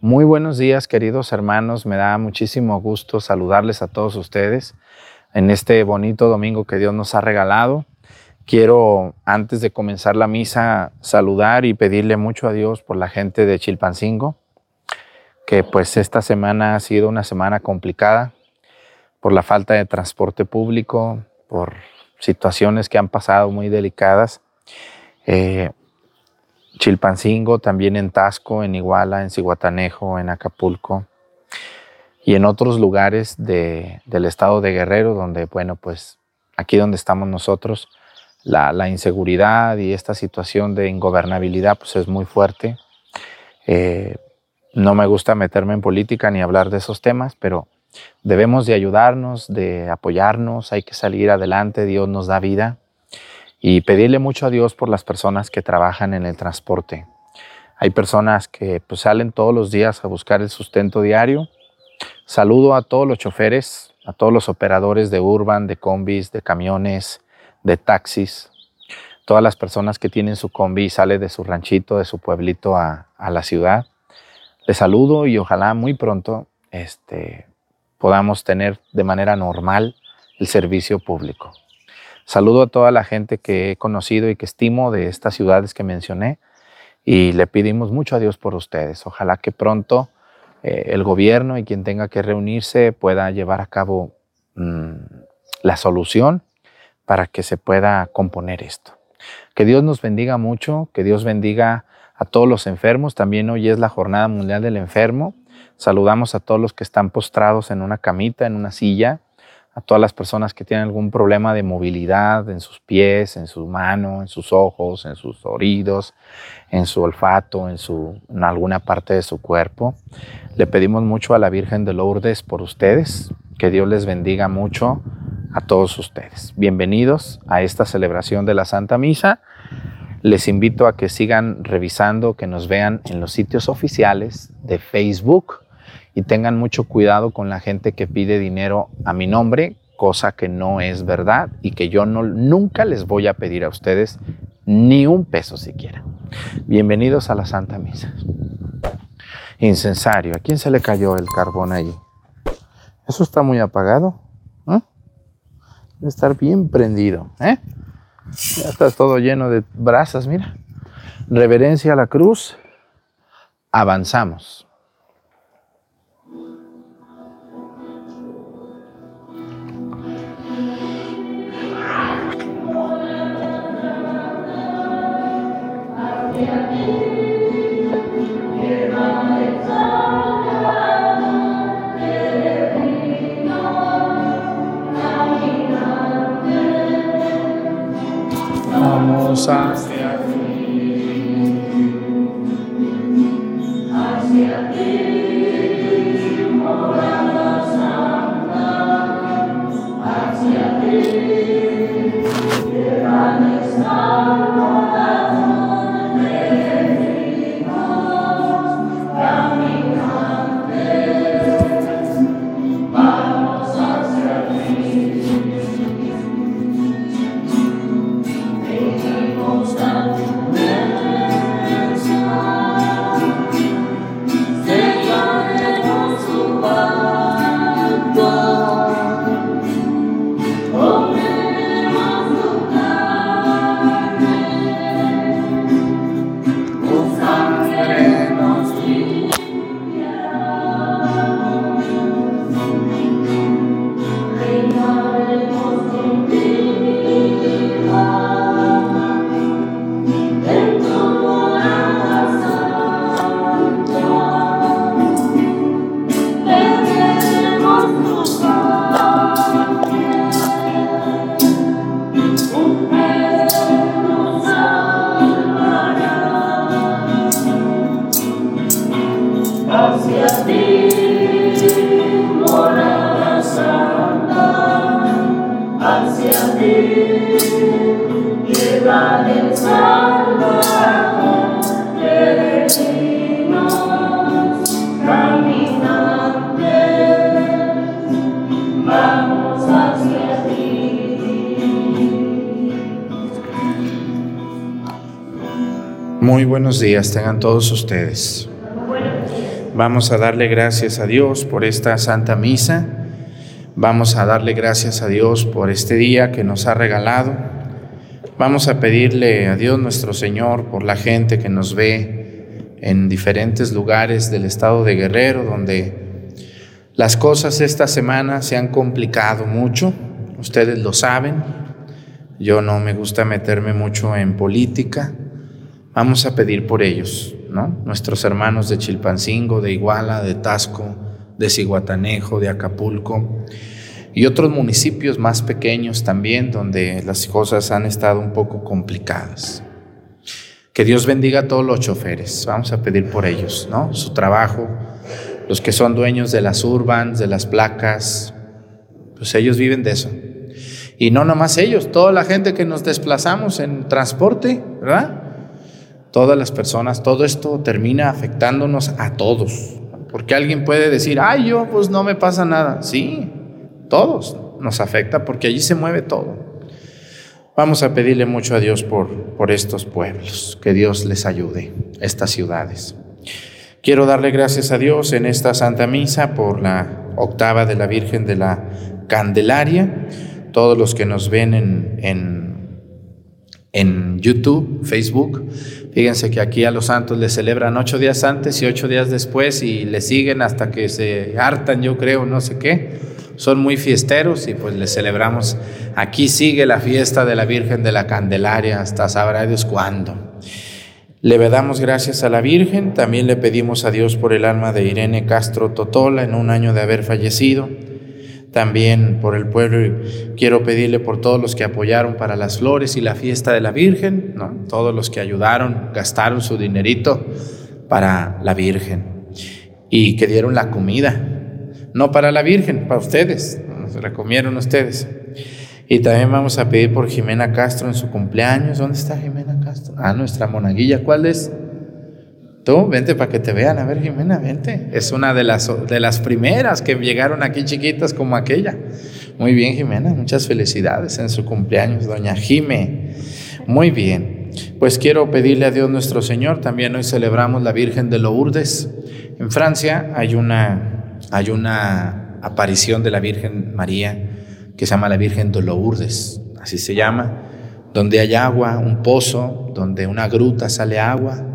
Muy buenos días, queridos hermanos. Me da muchísimo gusto saludarles a todos ustedes en este bonito domingo que Dios nos ha regalado. Quiero, antes de comenzar la misa, saludar y pedirle mucho a Dios por la gente de Chilpancingo, que pues esta semana ha sido una semana complicada por la falta de transporte público, por situaciones que han pasado muy delicadas. Eh, Chilpancingo, también en Tasco, en Iguala, en Cihuatanejo, en Acapulco y en otros lugares del estado de Guerrero, donde, bueno, pues aquí donde estamos nosotros, la, inseguridad y esta situación de ingobernabilidad pues es muy fuerte. Eh, no me gusta meterme en política ni hablar de esos temas, pero debemos de ayudarnos, de apoyarnos, hay que salir adelante, Dios nos da vida y pedirle mucho a Dios por las personas que trabajan en el transporte. Hay personas que pues, salen todos los días a buscar el sustento diario. Saludo a todos los choferes, a todos los operadores de urban, de combis, de camiones, de taxis, todas las personas que tienen su combi y sale de su ranchito, de su pueblito a, la ciudad. Les saludo y ojalá muy pronto este, podamos tener de manera normal el servicio público. Saludo a toda la gente que he conocido y que estimo de estas ciudades que mencioné y le pedimos mucho a Dios por ustedes. Ojalá que pronto eh, el gobierno y quien tenga que reunirse pueda llevar a cabo mm, la solución para que se pueda componer esto. Que Dios nos bendiga mucho, que Dios bendiga a todos los enfermos. También hoy es la Jornada Mundial del Enfermo. Saludamos a todos los que están postrados en una camita, en una silla, a todas las personas que tienen algún problema de movilidad en sus pies, en su mano, en sus ojos, en sus oídos, en su olfato, en, en alguna parte de su cuerpo. Le pedimos mucho a la Virgen de Lourdes por ustedes, que Dios les bendiga mucho a todos ustedes. Bienvenidos a esta celebración de la Santa Misa. Les invito a que sigan revisando, que nos vean en los sitios oficiales de Facebook, y tengan mucho cuidado con la gente que pide dinero a mi nombre, cosa que no es verdad y que yo no, nunca les voy a pedir a ustedes ni un peso siquiera. Bienvenidos a la Santa Misa. Incensario, ¿a quién se le cayó el carbón ahí? Eso está muy apagado. ¿eh? Debe estar bien prendido. ¿eh? Ya está todo lleno de brasas, mira. Reverencia a la cruz. Avanzamos. Vamos buenos días, tengan todos ustedes. Vamos a darle gracias a Dios por esta Santa Misa. Vamos a darle gracias a Dios por este día que nos ha regalado. Vamos a pedirle a Dios nuestro Señor por la gente que nos ve en diferentes lugares del estado de Guerrero, donde las cosas esta semana se han complicado mucho. Ustedes lo saben. Yo no me gusta meterme mucho en política. Vamos a pedir por ellos. Nuestros hermanos de Chilpancingo, de Iguala, de Tasco, de Ciguatanejo, de Acapulco y otros municipios más pequeños también donde las cosas han estado un poco complicadas. Que Dios bendiga a todos los choferes, vamos a pedir por ellos, ¿no? Su trabajo, los que son dueños de las urbans, de las placas, pues ellos viven de eso. Y no nomás ellos, toda la gente que nos desplazamos en transporte, ¿verdad? Todas las personas, todo esto termina afectándonos a todos. Porque alguien puede decir, ay, yo pues no me pasa nada. Sí, todos nos afecta porque allí se mueve todo. Vamos a pedirle mucho a Dios por, por estos pueblos, que Dios les ayude, estas ciudades. Quiero darle gracias a Dios en esta Santa Misa por la octava de la Virgen de la Candelaria. Todos los que nos ven en, en, en YouTube, Facebook, Fíjense que aquí a los santos les celebran ocho días antes y ocho días después y le siguen hasta que se hartan, yo creo, no sé qué. Son muy fiesteros y pues les celebramos. Aquí sigue la fiesta de la Virgen de la Candelaria hasta sabrá Dios cuándo. Le damos gracias a la Virgen, también le pedimos a Dios por el alma de Irene Castro Totola en un año de haber fallecido también por el pueblo. Quiero pedirle por todos los que apoyaron para las flores y la fiesta de la Virgen, ¿no? todos los que ayudaron, gastaron su dinerito para la Virgen y que dieron la comida, no para la Virgen, para ustedes, se la comieron ustedes. Y también vamos a pedir por Jimena Castro en su cumpleaños. ¿Dónde está Jimena Castro? Ah, nuestra monaguilla. ¿Cuál es? Tú, vente para que te vean. A ver, Jimena, vente. Es una de las, de las primeras que llegaron aquí chiquitas como aquella. Muy bien, Jimena. Muchas felicidades en su cumpleaños, doña Jime. Muy bien. Pues quiero pedirle a Dios nuestro Señor. También hoy celebramos la Virgen de Lourdes. En Francia hay una, hay una aparición de la Virgen María que se llama la Virgen de Lourdes. Así se llama. Donde hay agua, un pozo, donde una gruta sale agua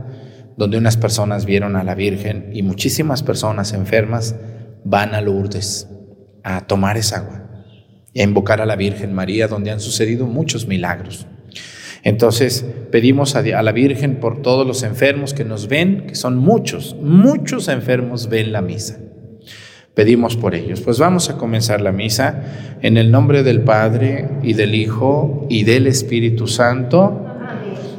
donde unas personas vieron a la Virgen y muchísimas personas enfermas van a Lourdes a tomar esa agua y a invocar a la Virgen María, donde han sucedido muchos milagros. Entonces pedimos a la Virgen por todos los enfermos que nos ven, que son muchos, muchos enfermos ven la misa. Pedimos por ellos. Pues vamos a comenzar la misa en el nombre del Padre y del Hijo y del Espíritu Santo.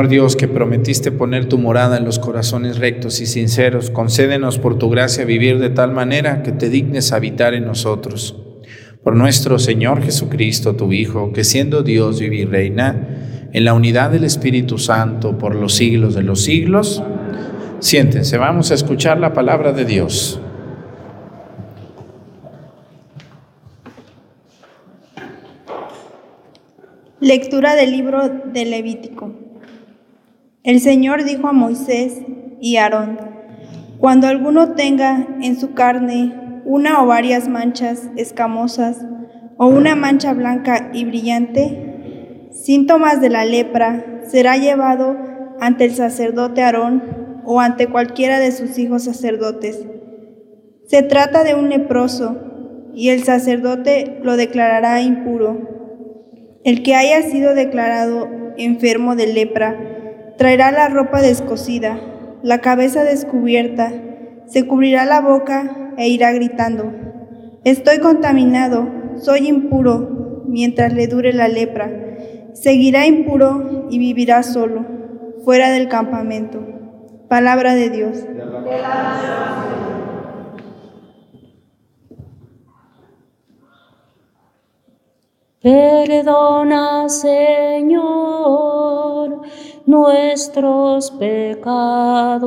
Señor Dios, que prometiste poner tu morada en los corazones rectos y sinceros, concédenos por tu gracia vivir de tal manera que te dignes habitar en nosotros. Por nuestro Señor Jesucristo, tu Hijo, que siendo Dios vive y reina, en la unidad del Espíritu Santo por los siglos de los siglos. Siéntense, vamos a escuchar la palabra de Dios. Lectura del libro de Levítico. El Señor dijo a Moisés y Aarón, cuando alguno tenga en su carne una o varias manchas escamosas o una mancha blanca y brillante, síntomas de la lepra, será llevado ante el sacerdote Aarón o ante cualquiera de sus hijos sacerdotes. Se trata de un leproso y el sacerdote lo declarará impuro. El que haya sido declarado enfermo de lepra, Traerá la ropa descosida, la cabeza descubierta, se cubrirá la boca e irá gritando, Estoy contaminado, soy impuro, mientras le dure la lepra. Seguirá impuro y vivirá solo, fuera del campamento. Palabra de Dios. Perdona, Señor nuestros pecados.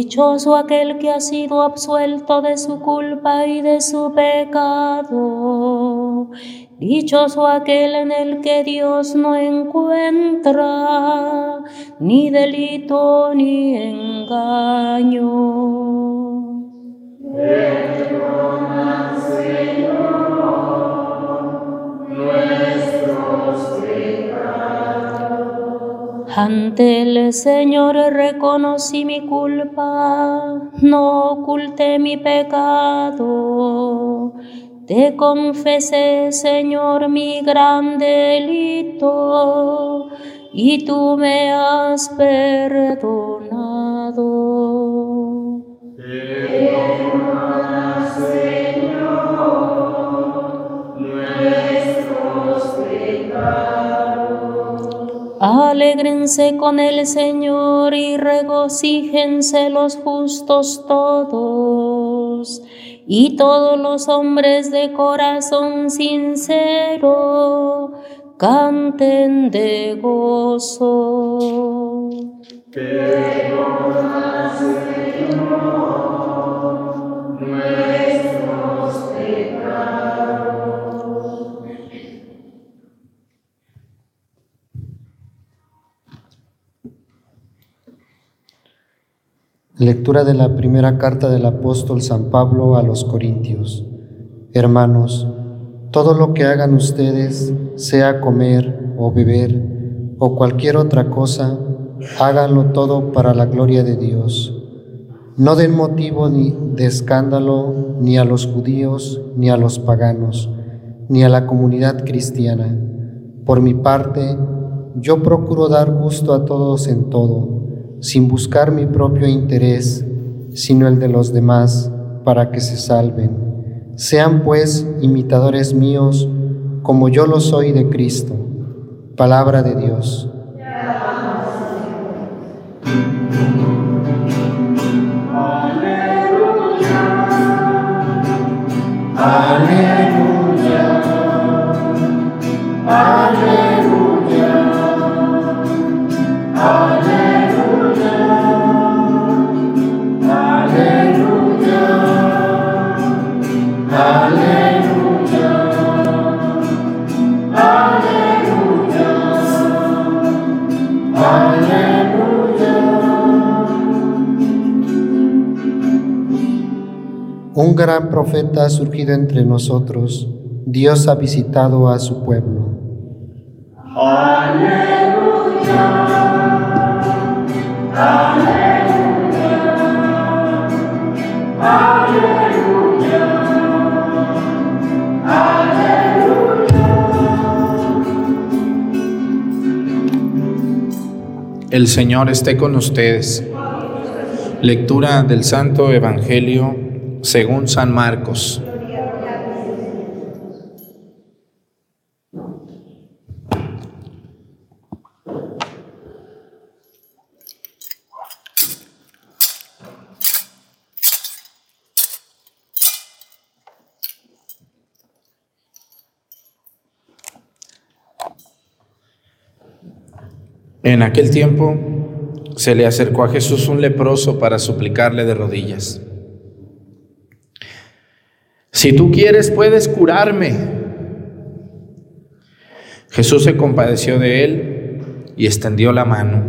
Dichoso aquel que ha sido absuelto de su culpa y de su pecado. Dichoso aquel en el que Dios no encuentra ni delito ni engaño. Perdona, Señor, Ante el Señor reconocí mi culpa, no oculté mi pecado. Te confesé, Señor, mi gran delito, y tú me has perdonado. Alégrense con el Señor y regocíjense los justos todos y todos los hombres de corazón sincero canten de gozo. Lectura de la primera carta del apóstol San Pablo a los Corintios. Hermanos, todo lo que hagan ustedes, sea comer o beber o cualquier otra cosa, háganlo todo para la gloria de Dios. No den motivo ni de escándalo ni a los judíos, ni a los paganos, ni a la comunidad cristiana. Por mi parte, yo procuro dar gusto a todos en todo sin buscar mi propio interés, sino el de los demás, para que se salven. Sean pues imitadores míos, como yo lo soy de Cristo. Palabra de Dios. Aleluya. Gran profeta ha surgido entre nosotros. Dios ha visitado a su pueblo. Aleluya. Aleluya. Aleluya. El Señor esté con ustedes. Lectura del Santo Evangelio según San Marcos. En aquel tiempo se le acercó a Jesús un leproso para suplicarle de rodillas. Si tú quieres, puedes curarme. Jesús se compadeció de él y extendió la mano.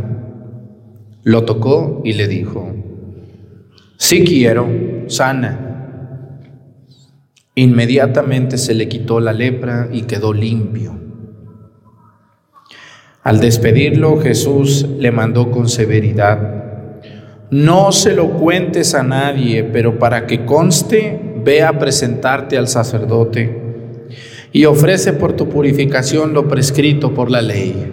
Lo tocó y le dijo, si quiero, sana. Inmediatamente se le quitó la lepra y quedó limpio. Al despedirlo, Jesús le mandó con severidad, no se lo cuentes a nadie, pero para que conste ve a presentarte al sacerdote y ofrece por tu purificación lo prescrito por la ley.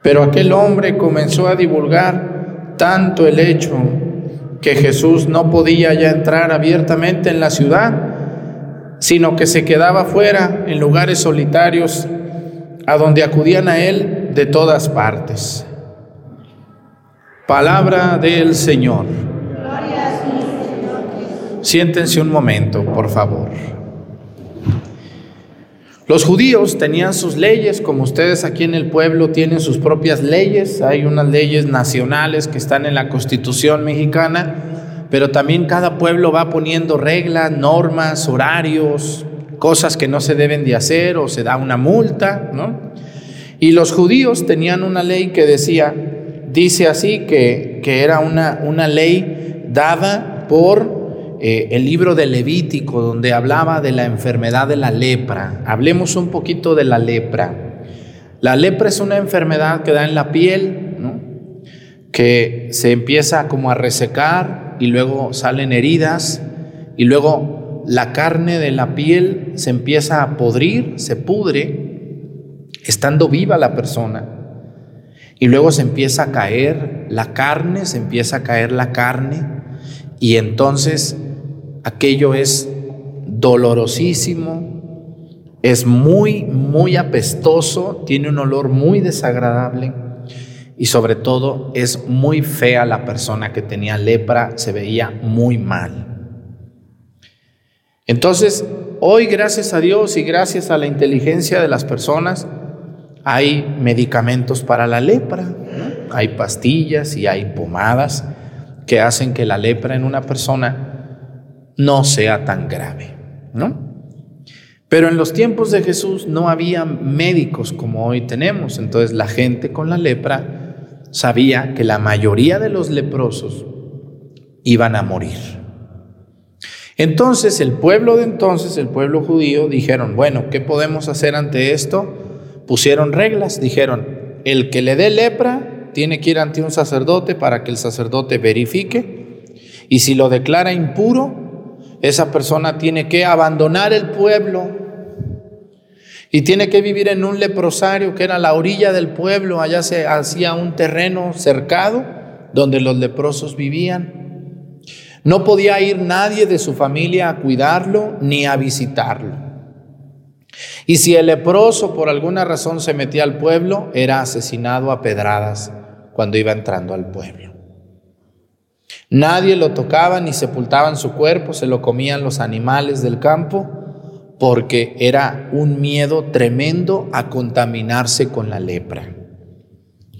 Pero aquel hombre comenzó a divulgar tanto el hecho que Jesús no podía ya entrar abiertamente en la ciudad, sino que se quedaba fuera en lugares solitarios a donde acudían a él de todas partes. Palabra del Señor. Siéntense un momento, por favor. Los judíos tenían sus leyes, como ustedes aquí en el pueblo tienen sus propias leyes. Hay unas leyes nacionales que están en la Constitución mexicana, pero también cada pueblo va poniendo reglas, normas, horarios, cosas que no se deben de hacer o se da una multa, ¿no? Y los judíos tenían una ley que decía, dice así, que, que era una, una ley dada por eh, el libro de Levítico, donde hablaba de la enfermedad de la lepra. Hablemos un poquito de la lepra. La lepra es una enfermedad que da en la piel, que se empieza como a resecar y luego salen heridas y luego la carne de la piel se empieza a podrir, se pudre, estando viva la persona. Y luego se empieza a caer la carne, se empieza a caer la carne y entonces aquello es dolorosísimo, es muy, muy apestoso, tiene un olor muy desagradable y sobre todo es muy fea la persona que tenía lepra, se veía muy mal. Entonces, hoy gracias a Dios y gracias a la inteligencia de las personas, hay medicamentos para la lepra, hay pastillas y hay pomadas que hacen que la lepra en una persona no sea tan grave, ¿no? Pero en los tiempos de Jesús no había médicos como hoy tenemos, entonces la gente con la lepra sabía que la mayoría de los leprosos iban a morir. Entonces el pueblo de entonces, el pueblo judío, dijeron, bueno, ¿qué podemos hacer ante esto? Pusieron reglas, dijeron, el que le dé lepra tiene que ir ante un sacerdote para que el sacerdote verifique y si lo declara impuro, esa persona tiene que abandonar el pueblo y tiene que vivir en un leprosario que era la orilla del pueblo, allá se hacía un terreno cercado donde los leprosos vivían. No podía ir nadie de su familia a cuidarlo ni a visitarlo. Y si el leproso por alguna razón se metía al pueblo, era asesinado a pedradas cuando iba entrando al pueblo. Nadie lo tocaba ni sepultaban su cuerpo, se lo comían los animales del campo porque era un miedo tremendo a contaminarse con la lepra.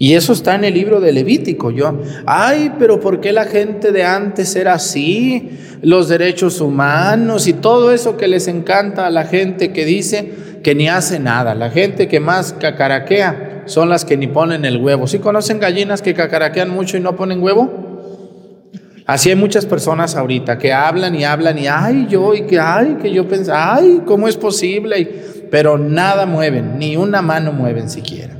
Y eso está en el libro de Levítico. Yo, ay, pero ¿por qué la gente de antes era así? Los derechos humanos y todo eso que les encanta a la gente que dice que ni hace nada. La gente que más cacaraquea son las que ni ponen el huevo. ¿Sí conocen gallinas que cacaraquean mucho y no ponen huevo? Así hay muchas personas ahorita que hablan y hablan y ay, yo y que ay, que yo pensé, ay, ¿cómo es posible? Pero nada mueven, ni una mano mueven siquiera.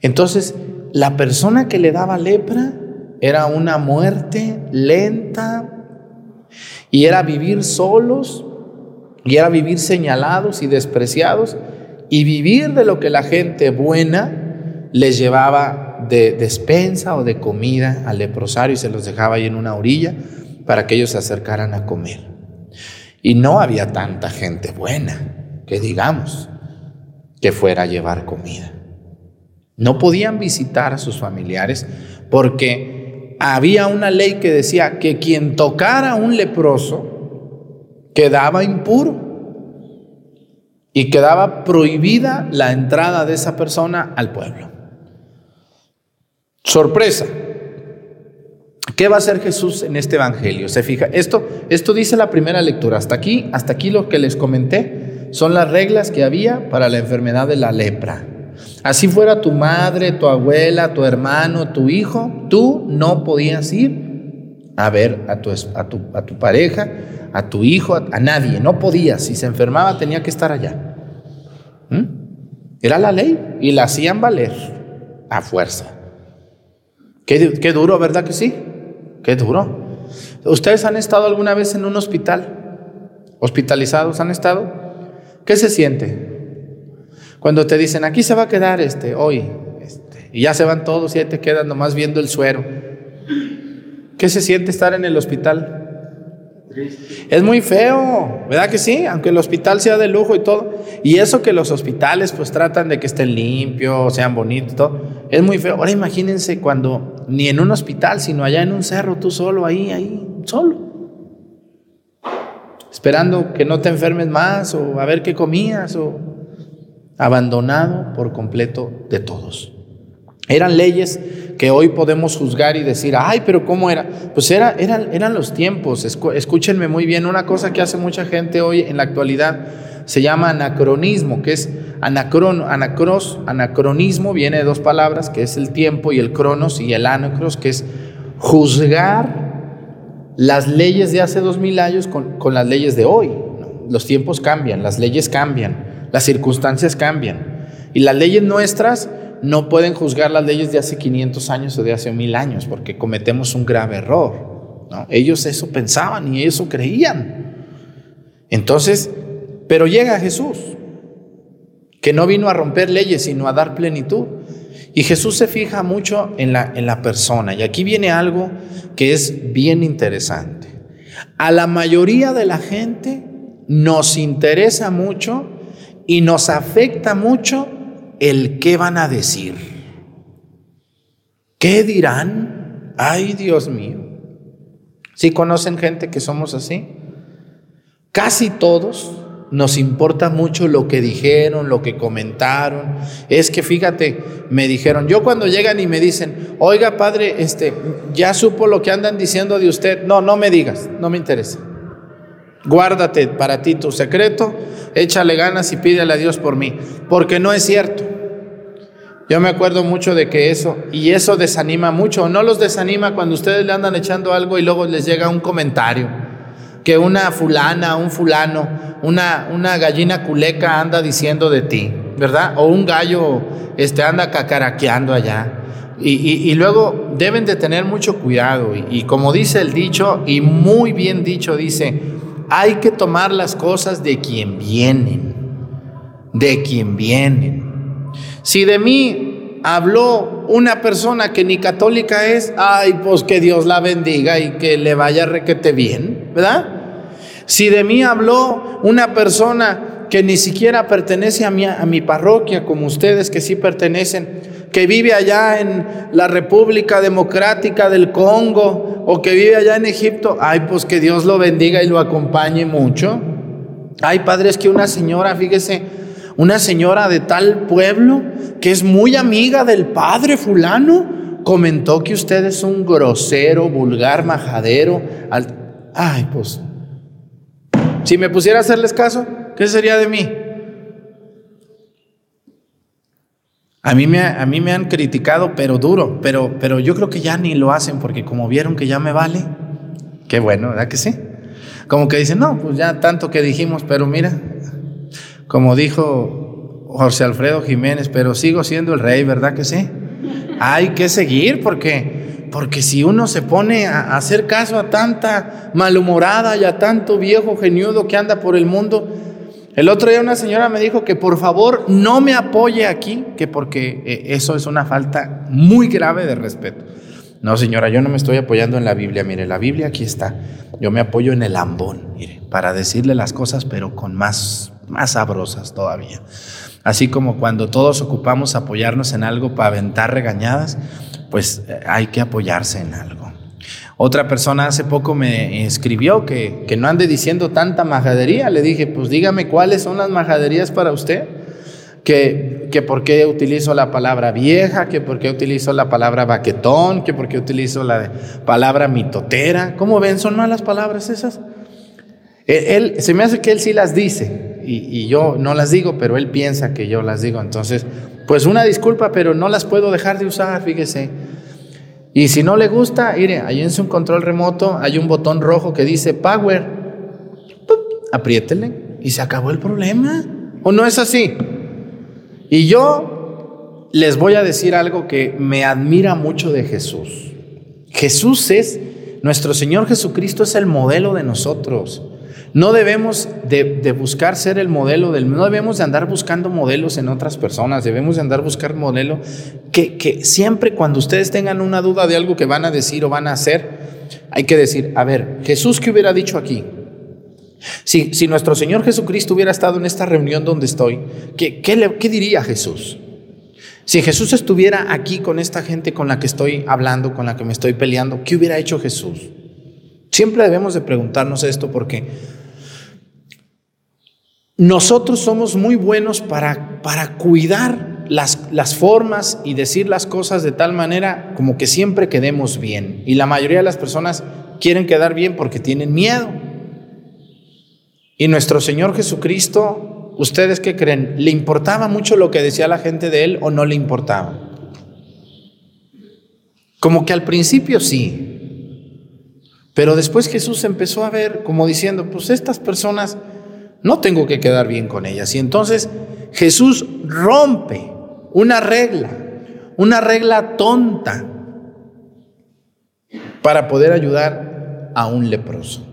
Entonces, la persona que le daba lepra era una muerte lenta y era vivir solos y era vivir señalados y despreciados y vivir de lo que la gente buena les llevaba de despensa o de comida al leprosario y se los dejaba ahí en una orilla para que ellos se acercaran a comer. Y no había tanta gente buena, que digamos, que fuera a llevar comida. No podían visitar a sus familiares porque había una ley que decía que quien tocara a un leproso quedaba impuro y quedaba prohibida la entrada de esa persona al pueblo. Sorpresa. ¿Qué va a hacer Jesús en este evangelio? Se fija, esto, esto dice la primera lectura. Hasta aquí, hasta aquí lo que les comenté son las reglas que había para la enfermedad de la lepra. Así fuera tu madre, tu abuela, tu hermano, tu hijo, tú no podías ir a ver a tu, pareja, a tu hijo, a, nadie. No podías. Si se enfermaba tenía que estar allá. ¿Mm? Era la ley y la hacían valer a fuerza. Qué, duro, ¿verdad que sí? Qué duro. ¿Ustedes han estado alguna vez en un hospital? ¿Hospitalizados han estado? ¿Qué se siente? Cuando te dicen, aquí se va a quedar este, hoy, este, y ya se van todos y ahí te quedan nomás viendo el suero. ¿Qué se siente estar en el hospital? Es muy feo, ¿verdad que sí? Aunque el hospital sea de lujo y todo. Y eso que los hospitales pues tratan de que estén limpios, sean bonitos, todo. Es muy feo. Ahora imagínense cuando ni en un hospital, sino allá en un cerro, tú solo, ahí, ahí, solo. Esperando que no te enfermes más o a ver qué comías o abandonado por completo de todos. Eran leyes que hoy podemos juzgar y decir, ay, pero ¿cómo era? Pues era, eran, eran los tiempos. Escúchenme muy bien, una cosa que hace mucha gente hoy en la actualidad se llama anacronismo, que es anacron, anacros, anacronismo, viene de dos palabras, que es el tiempo y el cronos, y el anacros, que es juzgar las leyes de hace dos mil años con, con las leyes de hoy. Los tiempos cambian, las leyes cambian, las circunstancias cambian. Y las leyes nuestras no pueden juzgar las leyes de hace 500 años o de hace mil años, porque cometemos un grave error. Ellos eso pensaban y eso creían. Entonces, pero llega Jesús, que no vino a romper leyes, sino a dar plenitud. Y Jesús se fija mucho en la, en la persona. Y aquí viene algo que es bien interesante. A la mayoría de la gente nos interesa mucho y nos afecta mucho el qué van a decir. ¿Qué dirán? Ay, Dios mío. ¿Sí conocen gente que somos así? Casi todos nos importa mucho lo que dijeron, lo que comentaron. Es que fíjate, me dijeron, yo cuando llegan y me dicen, oiga padre, este, ya supo lo que andan diciendo de usted. No, no me digas, no me interesa. Guárdate para ti tu secreto, échale ganas y pídele a Dios por mí, porque no es cierto. Yo me acuerdo mucho de que eso, y eso desanima mucho, no los desanima cuando ustedes le andan echando algo y luego les llega un comentario, que una fulana, un fulano, una, una gallina culeca anda diciendo de ti, ¿verdad? O un gallo este, anda cacaraqueando allá. Y, luego deben de tener mucho cuidado. y como dice el dicho, y muy bien dicho, dice, hay que tomar las cosas de quien vienen, de quien vienen. Si de mí habló una persona que ni católica es, ay, pues que Dios la bendiga y que le vaya requete bien, ¿verdad? Si de mí habló una persona que ni siquiera pertenece a mi, a mi parroquia, como ustedes que sí pertenecen, que vive allá en la República Democrática del Congo o que vive allá en Egipto, ay, pues que Dios lo bendiga y lo acompañe mucho. Hay padres que una señora, fíjese, una señora de tal pueblo que es muy amiga del padre fulano, comentó que usted es un grosero, vulgar, majadero. Ay, pues, si me pusiera a hacerles caso, ¿qué sería de mí? A mí, me, a mí me han criticado, pero duro, pero, pero yo creo que ya ni lo hacen porque como vieron que ya me vale, qué bueno, ¿verdad que sí? Como que dicen, no, pues ya tanto que dijimos, pero mira, como dijo José Alfredo Jiménez, pero sigo siendo el rey, ¿verdad que sí? Hay que seguir porque, porque si uno se pone a hacer caso a tanta malhumorada y a tanto viejo geniudo que anda por el mundo, el otro día una señora me dijo que por favor no me apoye aquí, que porque eh, eso es una falta muy grave de respeto. No, señora, yo no me estoy apoyando en la Biblia. Mire, la Biblia aquí está. Yo me apoyo en el ambón, mire, para decirle las cosas, pero con más, más sabrosas todavía. Así como cuando todos ocupamos apoyarnos en algo para aventar regañadas, pues eh, hay que apoyarse en algo. Otra persona hace poco me escribió que, no ande diciendo tanta majadería. Le dije, pues dígame cuáles son las majaderías para usted. Que, que por qué utilizo la palabra vieja, que por qué utilizo la palabra baquetón, que por qué utilizo la palabra mitotera. ¿Cómo ven? ¿Son malas palabras esas? Él, se me hace que él sí las dice y, yo no las digo, pero él piensa que yo las digo. Entonces, pues una disculpa, pero no las puedo dejar de usar, fíjese. Y si no le gusta, mire, ahí en su control remoto hay un botón rojo que dice Power. Apriétele y se acabó el problema. ¿O no es así? Y yo les voy a decir algo que me admira mucho de Jesús. Jesús es, nuestro Señor Jesucristo es el modelo de nosotros. No debemos de, buscar ser el modelo del, no debemos de andar buscando modelos en otras personas, debemos de andar buscar modelo que, que siempre cuando ustedes tengan una duda de algo que van a decir o van a hacer, hay que decir, a ver, Jesús qué hubiera dicho aquí. Si, si nuestro Señor Jesucristo hubiera estado en esta reunión donde estoy, ¿qué, qué, le, qué diría Jesús? Si Jesús estuviera aquí con esta gente con la que estoy hablando, con la que me estoy peleando, ¿qué hubiera hecho Jesús? Siempre debemos de preguntarnos esto porque nosotros somos muy buenos para, para cuidar las, las, formas y decir las cosas de tal manera como que siempre quedemos bien. Y la mayoría de las personas quieren quedar bien porque tienen miedo. Y nuestro Señor Jesucristo, ¿ustedes qué creen? ¿Le importaba mucho lo que decía la gente de Él o no le importaba? Como que al principio sí. Pero después Jesús empezó a ver como diciendo, pues estas personas no tengo que quedar bien con ellas. Y entonces Jesús rompe una regla, una regla tonta, para poder ayudar a un leproso.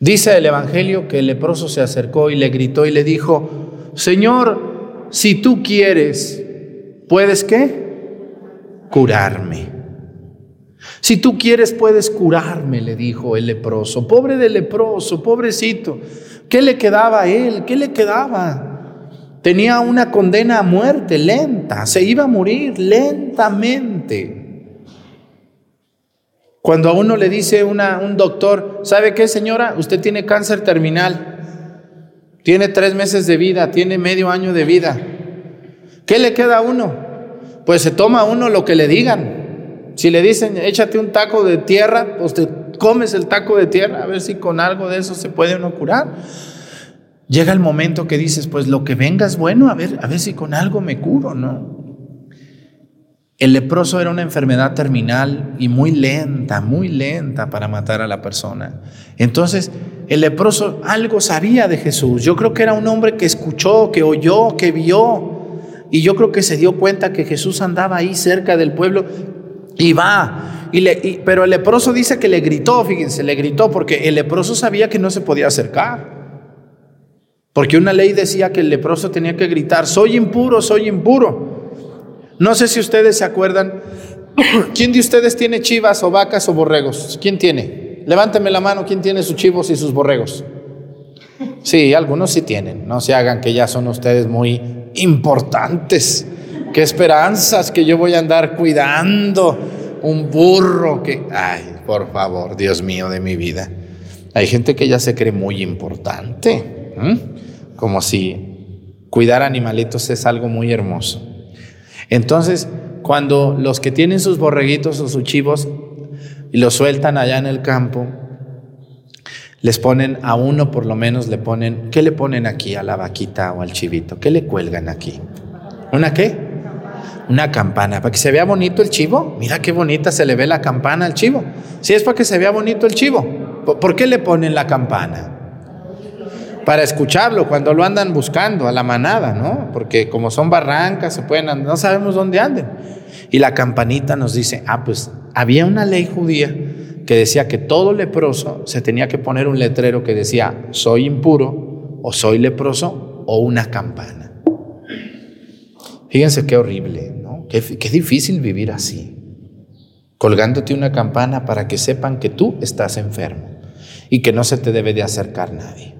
Dice el Evangelio que el leproso se acercó y le gritó y le dijo, Señor, si tú quieres, ¿puedes qué? Curarme. Si tú quieres, puedes curarme, le dijo el leproso. Pobre del leproso, pobrecito. ¿Qué le quedaba a él? ¿Qué le quedaba? Tenía una condena a muerte lenta, se iba a morir lentamente. Cuando a uno le dice un doctor, ¿sabe qué señora? Usted tiene cáncer terminal, tiene tres meses de vida, tiene medio año de vida. ¿Qué le queda a uno? Pues se toma a uno lo que le digan. Si le dicen, échate un taco de tierra, pues te comes el taco de tierra, a ver si con algo de eso se puede uno curar. Llega el momento que dices, pues lo que venga es bueno, a ver, a ver si con algo me curo, ¿no? El leproso era una enfermedad terminal y muy lenta, muy lenta para matar a la persona. Entonces, el leproso algo sabía de Jesús. Yo creo que era un hombre que escuchó, que oyó, que vio. Y yo creo que se dio cuenta que Jesús andaba ahí cerca del pueblo y va, y le, pero el leproso dice que le gritó, fíjense, le gritó porque el leproso sabía que no se podía acercar. Porque una ley decía que el leproso tenía que gritar, soy impuro, soy impuro. No sé si ustedes se acuerdan, ¿quién de ustedes tiene chivas o vacas o borregos? ¿Quién tiene? Levánteme la mano, ¿quién tiene sus chivos y sus borregos? Sí, algunos sí tienen, no se hagan que ya son ustedes muy importantes. Qué esperanzas que yo voy a andar cuidando un burro que... Ay, por favor, Dios mío de mi vida. Hay gente que ya se cree muy importante, como si cuidar animalitos es algo muy hermoso. Entonces, cuando los que tienen sus borreguitos o sus chivos y los sueltan allá en el campo, les ponen a uno por lo menos, le ponen, ¿qué le ponen aquí a la vaquita o al chivito? ¿Qué le cuelgan aquí? ¿Una qué? Una campana, para que se vea bonito el chivo. Mira qué bonita se le ve la campana al chivo. Si es para que se vea bonito el chivo, ¿por qué le ponen la campana? Para escucharlo cuando lo andan buscando a la manada, ¿no? Porque como son barrancas, se pueden andar, no sabemos dónde anden. Y la campanita nos dice, ah, pues había una ley judía que decía que todo leproso se tenía que poner un letrero que decía, soy impuro o soy leproso o una campana. Fíjense qué horrible, ¿no? Qué, difícil vivir así, colgándote una campana para que sepan que tú estás enfermo y que no se te debe de acercar nadie.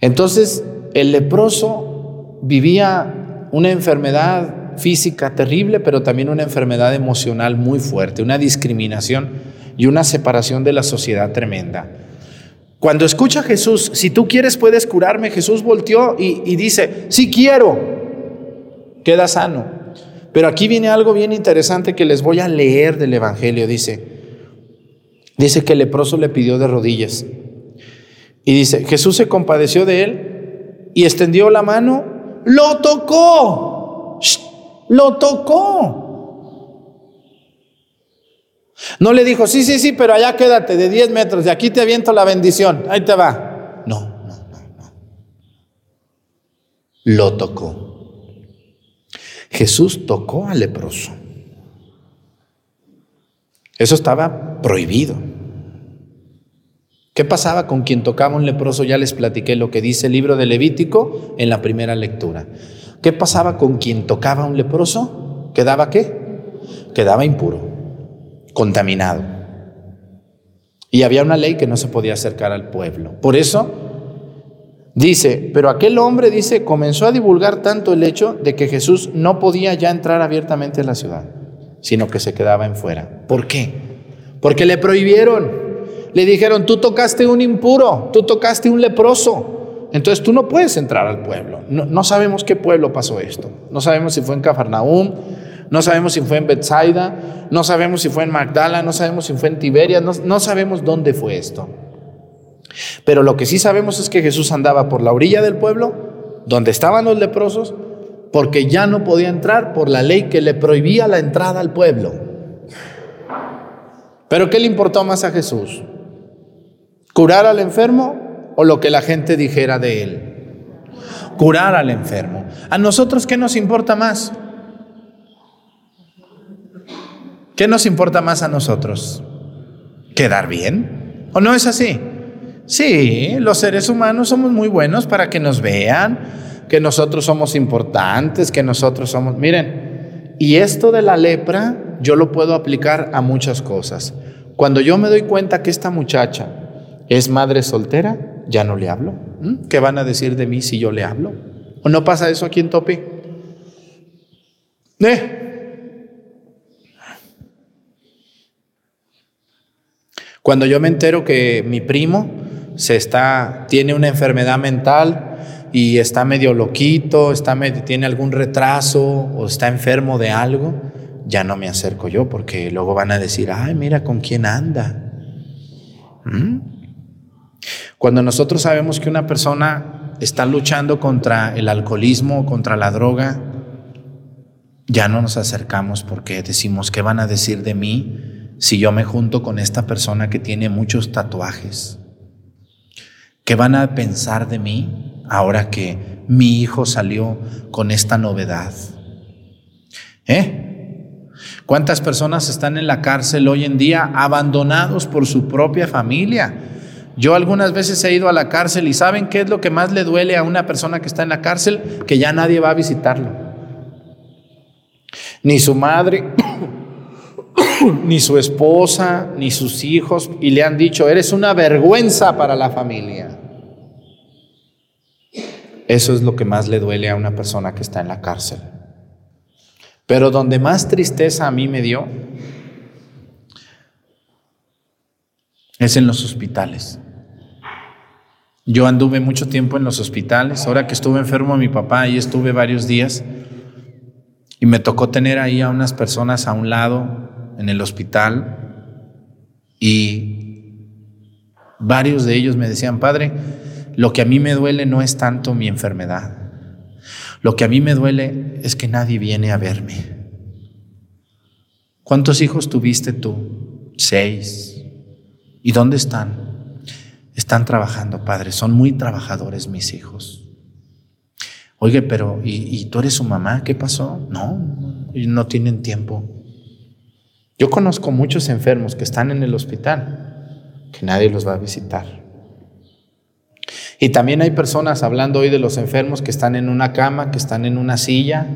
Entonces, el leproso vivía una enfermedad física terrible, pero también una enfermedad emocional muy fuerte, una discriminación y una separación de la sociedad tremenda. Cuando escucha a Jesús, si tú quieres puedes curarme, Jesús volteó y, y dice, sí quiero, queda sano. Pero aquí viene algo bien interesante que les voy a leer del Evangelio. Dice, dice que el leproso le pidió de rodillas. Y dice, Jesús se compadeció de él y extendió la mano, lo tocó, lo tocó. No le dijo, sí, sí, sí, pero allá quédate de 10 metros, de aquí te aviento la bendición, ahí te va. No, no, no, no. Lo tocó. Jesús tocó al leproso. Eso estaba prohibido. ¿Qué pasaba con quien tocaba un leproso? Ya les platiqué lo que dice el libro de Levítico en la primera lectura. ¿Qué pasaba con quien tocaba un leproso? ¿Quedaba qué? Quedaba impuro, contaminado. Y había una ley que no se podía acercar al pueblo. Por eso Dice, pero aquel hombre, dice, comenzó a divulgar tanto el hecho de que Jesús no podía ya entrar abiertamente a la ciudad, sino que se quedaba en fuera. ¿Por qué? Porque le prohibieron. Le dijeron, tú tocaste un impuro, tú tocaste un leproso. Entonces tú no puedes entrar al pueblo. No, sabemos qué pueblo pasó esto. No sabemos si fue en Cafarnaúm, no sabemos si fue en Bethsaida, no sabemos si fue en Magdala, no sabemos si fue en Tiberia, no sabemos dónde fue esto. Pero lo que sí sabemos es que Jesús andaba por la orilla del pueblo, donde estaban los leprosos, porque ya no podía entrar por la ley que le prohibía la entrada al pueblo. Pero ¿qué le importó más a Jesús? ¿Curar al enfermo o lo que la gente dijera de él? Curar al enfermo. ¿A nosotros qué nos importa más? ¿Qué nos importa más a nosotros? ¿Quedar bien? ¿O no es así? Sí, los seres humanos somos muy buenos para que nos vean, que nosotros somos importantes, que nosotros somos... Miren, y esto de la lepra, yo lo puedo aplicar a muchas cosas. Cuando yo me doy cuenta que esta muchacha es madre soltera, ya no le hablo. ¿Mm? ¿Qué van a decir de mí si yo le hablo? ¿O no pasa eso aquí en Topi? ¿Eh? Cuando yo me entero que mi primo se está, tiene una enfermedad mental y está medio loquito, está tiene algún retraso o está enfermo de algo, ya no me acerco yo porque luego van a decir, ay, mira con quién anda. ¿Mm? Cuando nosotros sabemos que una persona está luchando contra el alcoholismo, contra la droga, ya no nos acercamos porque decimos, ¿qué van a decir de mí? si yo me junto con esta persona que tiene muchos tatuajes? ¿Qué van a pensar de mí ahora que mi hijo salió con esta novedad? ¿Eh? ¿Cuántas personas están en la cárcel hoy en día abandonados por su propia familia? Yo algunas veces he ido a la cárcel y ¿saben qué es lo que más le duele a una persona que está en la cárcel? Que ya nadie va a visitarlo. Ni su madre, ni su esposa, ni sus hijos, y le han dicho, eres una vergüenza para la familia. Eso es lo que más le duele a una persona que está en la cárcel. Pero donde más tristeza a mí me dio es en los hospitales. Yo anduve mucho tiempo en los hospitales. Ahora que estuve enfermo mi papá, y estuve varios días. Y me tocó tener ahí a unas personas a un lado en el hospital y varios de ellos me decían, Padre, lo que a mí me duele no es tanto mi enfermedad. Lo que a mí me duele es que nadie viene a verme. ¿Cuántos hijos tuviste tú? Seis. ¿Y dónde están? Están trabajando, Padre. Son muy trabajadores mis hijos. Oye, pero ¿y, y tú eres su mamá? ¿Qué pasó? No, no tienen tiempo. Yo conozco muchos enfermos que están en el hospital, que nadie los va a visitar. Y también hay personas hablando hoy de los enfermos que están en una cama, que están en una silla,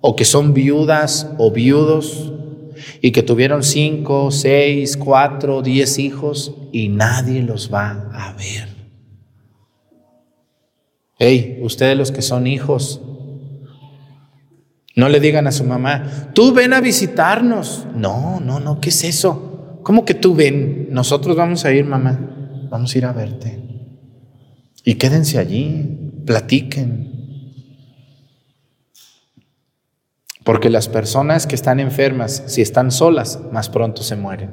o que son viudas o viudos, y que tuvieron cinco, seis, cuatro, diez hijos, y nadie los va a ver. Hey, ustedes los que son hijos, no le digan a su mamá, tú ven a visitarnos. No, no, no, ¿qué es eso? ¿Cómo que tú ven? Nosotros vamos a ir, mamá. Vamos a ir a verte. Y quédense allí, platiquen. Porque las personas que están enfermas, si están solas, más pronto se mueren.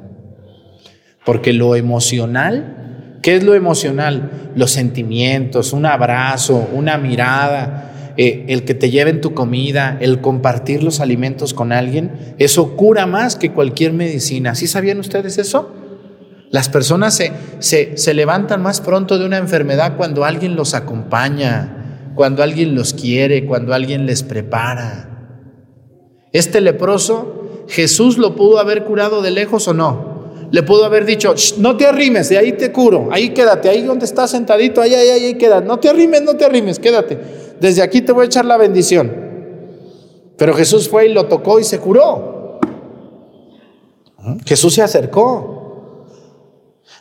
Porque lo emocional, ¿qué es lo emocional? Los sentimientos, un abrazo, una mirada, eh, el que te lleven tu comida, el compartir los alimentos con alguien, eso cura más que cualquier medicina. ¿Sí sabían ustedes eso? Las personas se, se, se levantan más pronto de una enfermedad cuando alguien los acompaña, cuando alguien los quiere, cuando alguien les prepara. Este leproso, Jesús lo pudo haber curado de lejos o no. Le pudo haber dicho, no te arrimes, de ahí te curo, ahí quédate, ahí donde estás sentadito, ahí, ahí, ahí, quédate. No te arrimes, no te arrimes, quédate desde aquí te voy a echar la bendición. Pero Jesús fue y lo tocó y se curó. Jesús se acercó.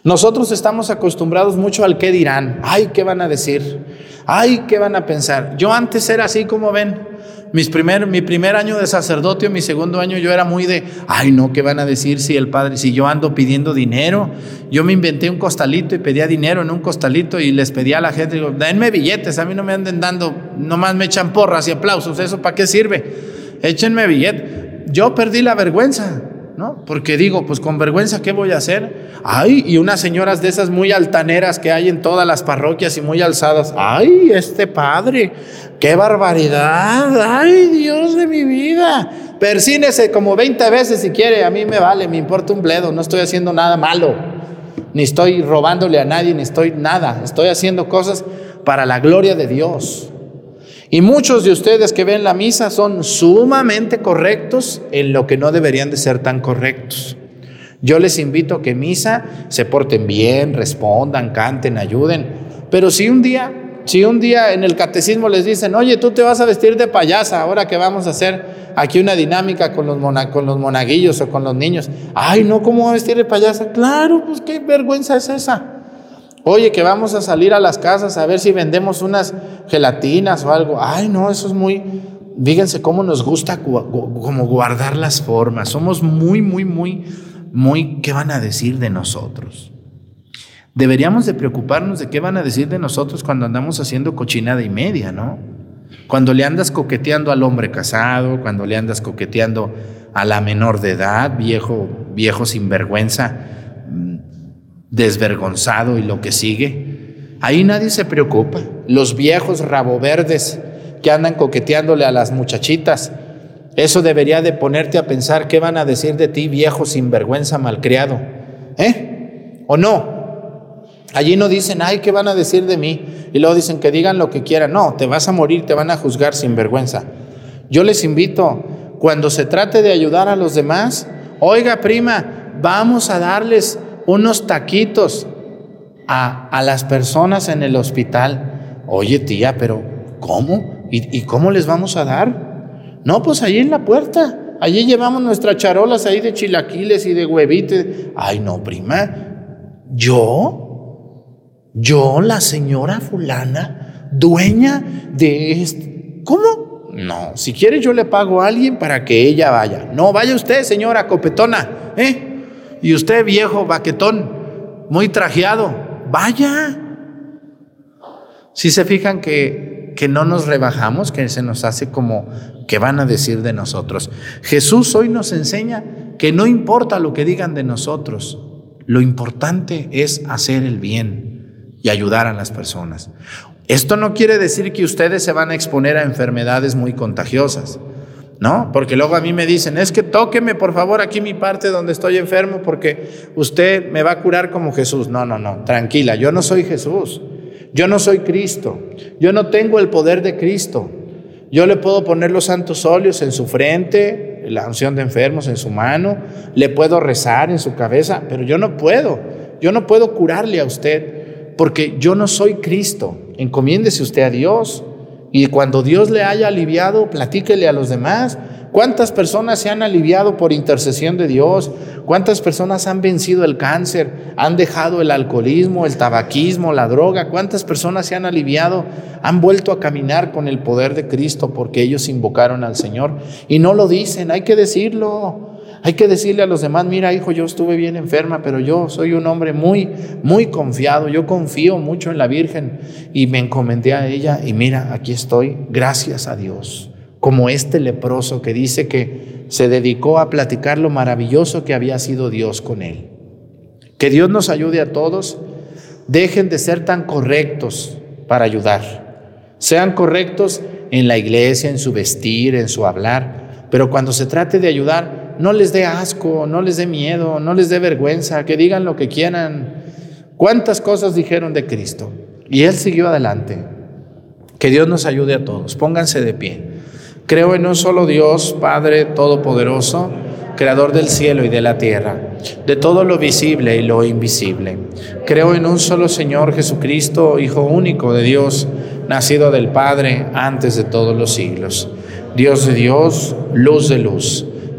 Nosotros estamos acostumbrados mucho al qué dirán. Ay, ¿qué van a decir? Ay, ¿qué van a pensar? Yo antes era así como ven. Mis primer, mi primer año de sacerdote, mi segundo año, yo era muy de, ay no, ¿qué van a decir si el padre, si yo ando pidiendo dinero? Yo me inventé un costalito y pedía dinero en un costalito y les pedía a la gente, denme billetes, a mí no me anden dando, nomás me echan porras y aplausos, ¿eso para qué sirve? Échenme billete. Yo perdí la vergüenza. ¿No? Porque digo, pues con vergüenza, ¿qué voy a hacer? Ay, y unas señoras de esas muy altaneras que hay en todas las parroquias y muy alzadas. Ay, este padre, qué barbaridad. Ay, Dios de mi vida. Persínese como 20 veces si quiere, a mí me vale, me importa un bledo, no estoy haciendo nada malo. Ni estoy robándole a nadie, ni estoy nada. Estoy haciendo cosas para la gloria de Dios. Y muchos de ustedes que ven la misa son sumamente correctos en lo que no deberían de ser tan correctos. Yo les invito a que misa se porten bien, respondan, canten, ayuden. Pero si un día Si un día en el catecismo les dicen, oye, tú te vas a vestir de payasa, ahora que vamos a hacer aquí una dinámica con los, con los monaguillos o con los niños. Ay, no, ¿cómo voy a vestir de payasa? Claro, pues qué vergüenza es esa. Oye, que vamos a salir a las casas a ver si vendemos unas gelatinas o algo. Ay, no, eso es muy... Fíjense cómo nos gusta como guardar las formas. Somos muy, muy, muy, muy... ¿Qué van a decir de nosotros? Deberíamos de preocuparnos de qué van a decir de nosotros cuando andamos haciendo cochinada y media, ¿no? Cuando le andas coqueteando al hombre casado, cuando le andas coqueteando a la menor de edad, viejo, viejo sinvergüenza, desvergonzado y lo que sigue. Ahí nadie se preocupa. Los viejos rabo verdes que andan coqueteándole a las muchachitas, eso debería de ponerte a pensar qué van a decir de ti, viejo sinvergüenza malcriado. ¿Eh? ¿O no? Allí no dicen, ay, ¿qué van a decir de mí? Y luego dicen que digan lo que quieran. No, te vas a morir, te van a juzgar sin vergüenza. Yo les invito, cuando se trate de ayudar a los demás, oiga prima, vamos a darles unos taquitos a, a las personas en el hospital. Oye tía, pero ¿cómo? ¿Y, ¿Y cómo les vamos a dar? No, pues ahí en la puerta. Allí llevamos nuestras charolas ahí de chilaquiles y de huevitos. Ay, no, prima. ¿Yo? Yo, la señora fulana, dueña de este... ¿Cómo? No, si quiere yo le pago a alguien para que ella vaya. No, vaya usted, señora copetona, ¿eh? Y usted, viejo baquetón, muy trajeado, vaya. Si se fijan que, que no nos rebajamos, que se nos hace como que van a decir de nosotros. Jesús hoy nos enseña que no importa lo que digan de nosotros, lo importante es hacer el bien y ayudar a las personas. Esto no quiere decir que ustedes se van a exponer a enfermedades muy contagiosas, ¿no? Porque luego a mí me dicen, es que tóqueme por favor aquí mi parte donde estoy enfermo porque usted me va a curar como Jesús. No, no, no, tranquila, yo no soy Jesús, yo no soy Cristo, yo no tengo el poder de Cristo. Yo le puedo poner los santos óleos en su frente, la unción de enfermos en su mano, le puedo rezar en su cabeza, pero yo no puedo, yo no puedo curarle a usted porque yo no soy Cristo. Encomiéndese usted a Dios. Y cuando Dios le haya aliviado, platíquele a los demás. ¿Cuántas personas se han aliviado por intercesión de Dios? ¿Cuántas personas han vencido el cáncer? ¿Han dejado el alcoholismo, el tabaquismo, la droga? ¿Cuántas personas se han aliviado? Han vuelto a caminar con el poder de Cristo porque ellos invocaron al Señor. Y no lo dicen, hay que decirlo. Hay que decirle a los demás, mira hijo, yo estuve bien enferma, pero yo soy un hombre muy, muy confiado, yo confío mucho en la Virgen y me encomendé a ella y mira, aquí estoy, gracias a Dios, como este leproso que dice que se dedicó a platicar lo maravilloso que había sido Dios con él. Que Dios nos ayude a todos, dejen de ser tan correctos para ayudar, sean correctos en la iglesia, en su vestir, en su hablar, pero cuando se trate de ayudar, no les dé asco, no les dé miedo, no les dé vergüenza, que digan lo que quieran. ¿Cuántas cosas dijeron de Cristo? Y Él siguió adelante. Que Dios nos ayude a todos. Pónganse de pie. Creo en un solo Dios, Padre Todopoderoso, Creador del cielo y de la tierra, de todo lo visible y lo invisible. Creo en un solo Señor Jesucristo, Hijo único de Dios, nacido del Padre antes de todos los siglos. Dios de Dios, luz de luz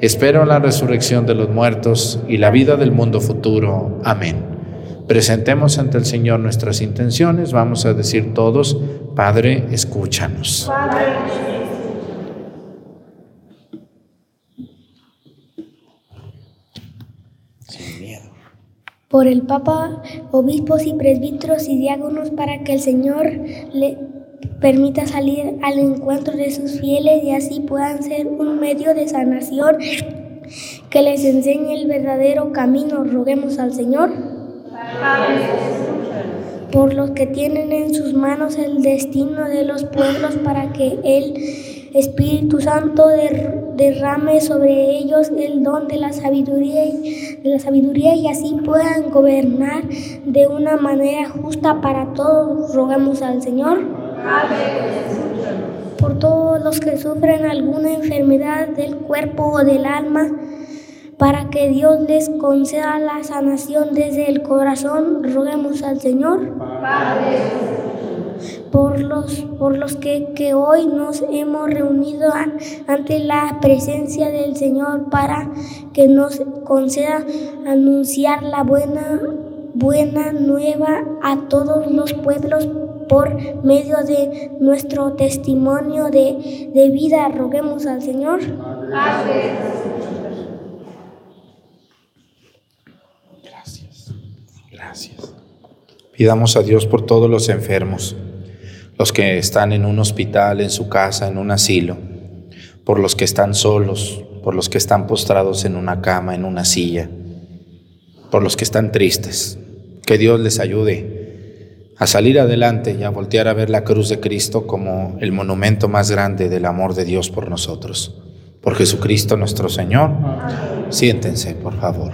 Espero la resurrección de los muertos y la vida del mundo futuro. Amén. presentemos ante el Señor nuestras intenciones. Vamos a decir todos, Padre, escúchanos. por el Papa, obispos y presbíteros y diáconos para que el Señor le permita salir al encuentro de sus fieles y así puedan ser un medio de sanación que les enseñe el verdadero camino. Roguemos al Señor. Por los que tienen en sus manos el destino de los pueblos para que el Espíritu Santo derrame sobre ellos el don de la sabiduría de la sabiduría y así puedan gobernar de una manera justa para todos. Rogamos al Señor. Por todos los que sufren alguna enfermedad del cuerpo o del alma, para que Dios les conceda la sanación desde el corazón, roguemos al Señor. Por los, por los que, que hoy nos hemos reunido ante la presencia del Señor para que nos conceda anunciar la buena, buena nueva a todos los pueblos por medio de nuestro testimonio de, de vida. Roguemos al Señor. Gracias. Gracias. Pidamos a Dios por todos los enfermos, los que están en un hospital, en su casa, en un asilo, por los que están solos, por los que están postrados en una cama, en una silla, por los que están tristes. Que Dios les ayude a salir adelante y a voltear a ver la cruz de Cristo como el monumento más grande del amor de Dios por nosotros. Por Jesucristo nuestro Señor. Siéntense, por favor.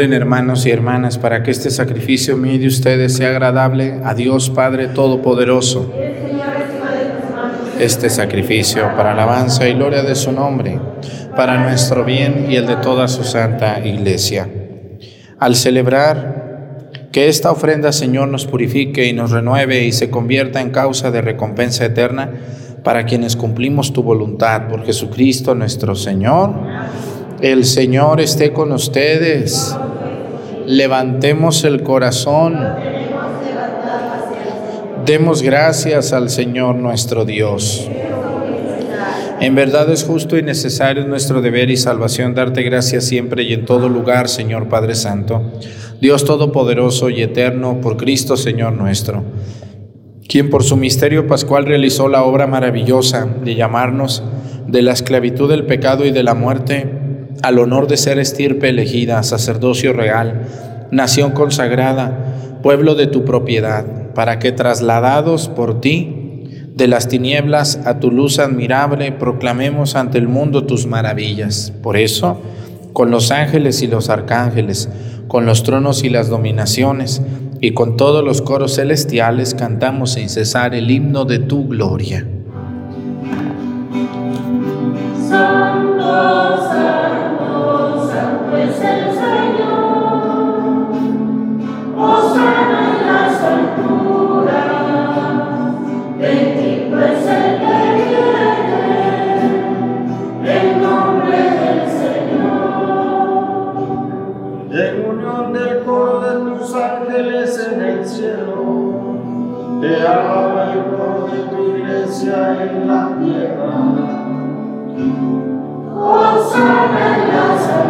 Hermanos y hermanas para que este sacrificio mío de ustedes sea agradable a Dios Padre Todopoderoso. Este sacrificio para alabanza y gloria de su nombre, para nuestro bien y el de toda su santa iglesia. Al celebrar que esta ofrenda, Señor, nos purifique y nos renueve y se convierta en causa de recompensa eterna para quienes cumplimos tu voluntad por Jesucristo nuestro Señor. El Señor esté con ustedes. Levantemos el corazón. Demos gracias al Señor nuestro Dios. En verdad es justo y necesario nuestro deber y salvación darte gracias siempre y en todo lugar, Señor Padre Santo, Dios Todopoderoso y Eterno, por Cristo Señor nuestro, quien por su misterio pascual realizó la obra maravillosa de llamarnos de la esclavitud del pecado y de la muerte al honor de ser estirpe elegida, sacerdocio real, nación consagrada, pueblo de tu propiedad, para que trasladados por ti, de las tinieblas a tu luz admirable, proclamemos ante el mundo tus maravillas. Por eso, con los ángeles y los arcángeles, con los tronos y las dominaciones, y con todos los coros celestiales, cantamos sin cesar el himno de tu gloria. Santo el Señor, oh en las alturas, de ti, pues el nombre del Señor. En unión del coro de tus ángeles en el cielo, te alaba el coro de tu iglesia en la tierra. Oh sana en las alturas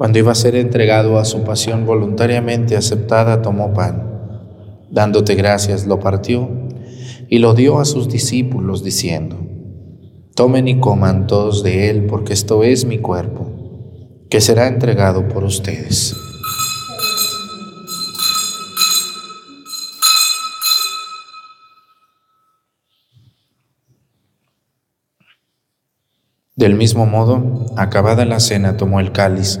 cuando iba a ser entregado a su pasión voluntariamente aceptada, tomó pan. Dándote gracias, lo partió y lo dio a sus discípulos, diciendo, Tomen y coman todos de él, porque esto es mi cuerpo que será entregado por ustedes. Del mismo modo, acabada la cena, tomó el cáliz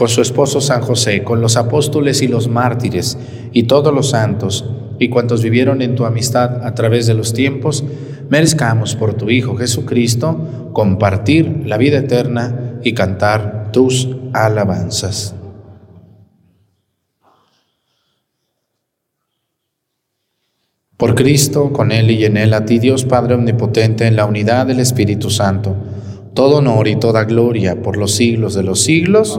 con su esposo San José, con los apóstoles y los mártires y todos los santos, y cuantos vivieron en tu amistad a través de los tiempos, merezcamos por tu Hijo Jesucristo compartir la vida eterna y cantar tus alabanzas. Por Cristo, con Él y en Él, a ti Dios Padre Omnipotente, en la unidad del Espíritu Santo, todo honor y toda gloria por los siglos de los siglos.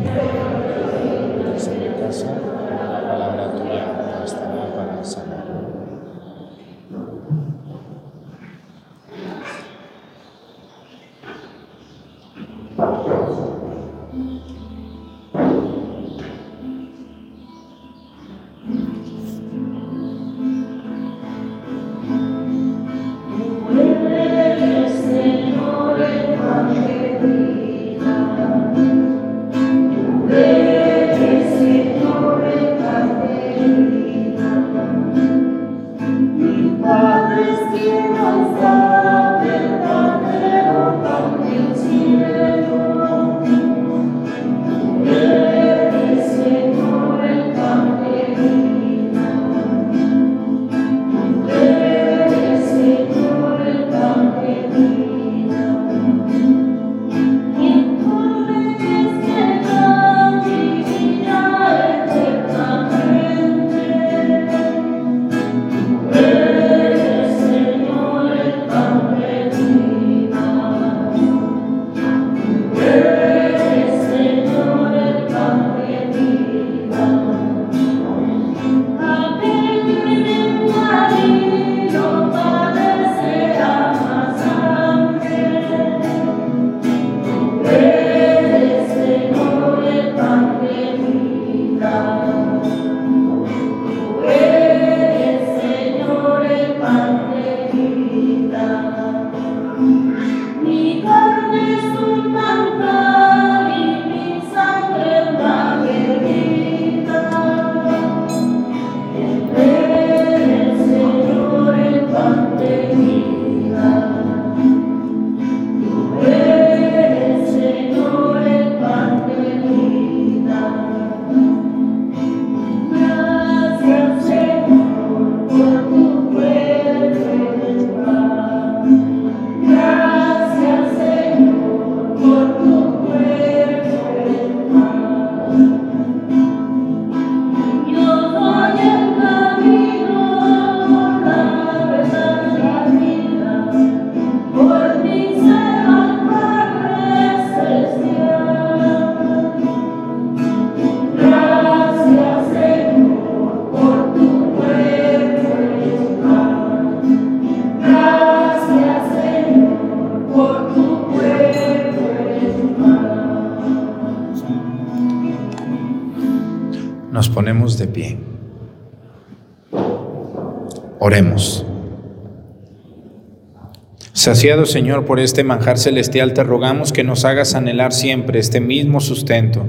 Saciado Señor por este manjar celestial, te rogamos que nos hagas anhelar siempre este mismo sustento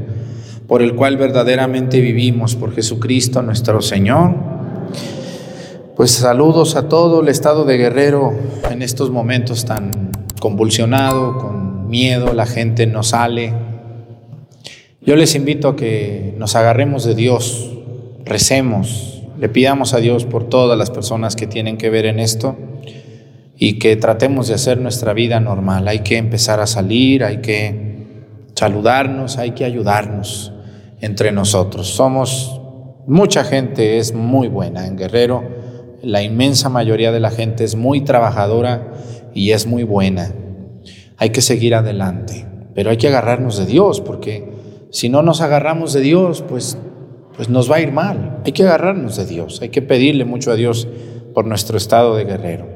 por el cual verdaderamente vivimos, por Jesucristo nuestro Señor. Pues saludos a todo el estado de Guerrero en estos momentos tan convulsionado, con miedo, la gente no sale. Yo les invito a que nos agarremos de Dios, recemos, le pidamos a Dios por todas las personas que tienen que ver en esto y que tratemos de hacer nuestra vida normal. Hay que empezar a salir, hay que saludarnos, hay que ayudarnos entre nosotros. Somos, mucha gente es muy buena en Guerrero, la inmensa mayoría de la gente es muy trabajadora y es muy buena. Hay que seguir adelante, pero hay que agarrarnos de Dios, porque si no nos agarramos de Dios, pues, pues nos va a ir mal. Hay que agarrarnos de Dios, hay que pedirle mucho a Dios por nuestro estado de guerrero.